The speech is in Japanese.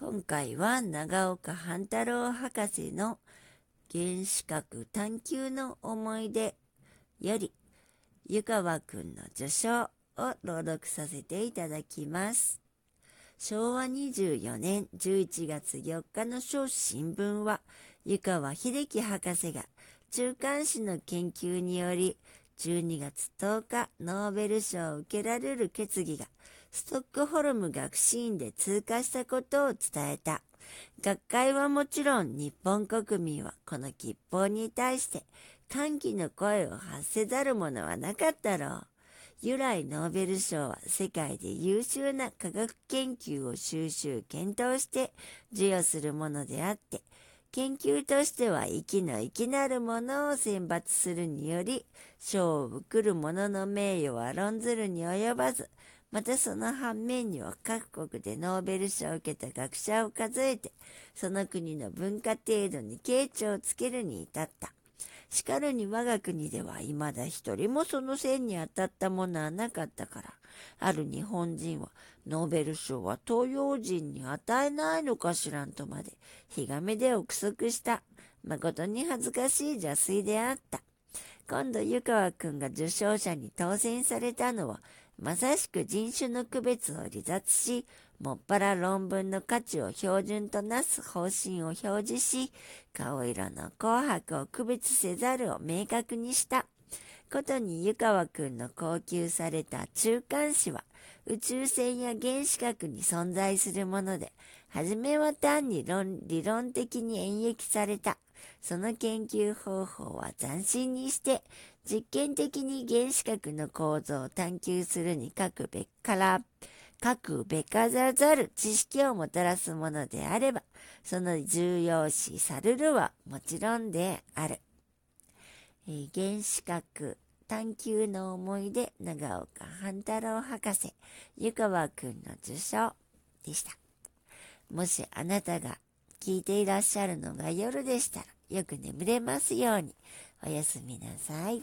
今回は長岡半太郎博士の原子核探求の思い出より湯川くんの受賞を朗読させていただきます。昭和24年11月4日の小新聞は湯川秀樹博士が中間子の研究により12月10日ノーベル賞を受けられる決議がストックホルム学士院で通過したことを伝えた。学会はもちろん日本国民はこの吉報に対して歓喜の声を発せざるものはなかったろう。由来ノーベル賞は世界で優秀な科学研究を収集検討して授与するものであって、研究としては息の息なるものを選抜するにより、賞を受る者の名誉は論ずるに及ばず、またその反面には各国でノーベル賞を受けた学者を数えて、その国の文化程度に傾聴をつけるに至った。しかるに我が国では未だ一人もその線に当たったものはなかったから、ある日本人はノーベル賞は東洋人に与えないのかしらんとまで、ひがめで憶測した。誠に恥ずかしい邪推であった。今度湯川くんが受賞者に当選されたのは、まさしく人種の区別を離脱し、もっぱら論文の価値を標準となす方針を表示し、顔色の紅白を区別せざるを明確にした。ことに湯川くんの高級された中間子は宇宙船や原子核に存在するもので、はじめは単に論理論的に演繹された。その研究方法は斬新にして、実験的に原子核の構造を探求するに書くべから、各べかざざる知識をもたらすものであれば、その重要視されるはもちろんである。えー、原子核探求の思い出長岡半太郎博士湯川くんの受賞でした。もしあなたが聞いていらっしゃるのが夜でしたらよく眠れますようにおやすみなさい。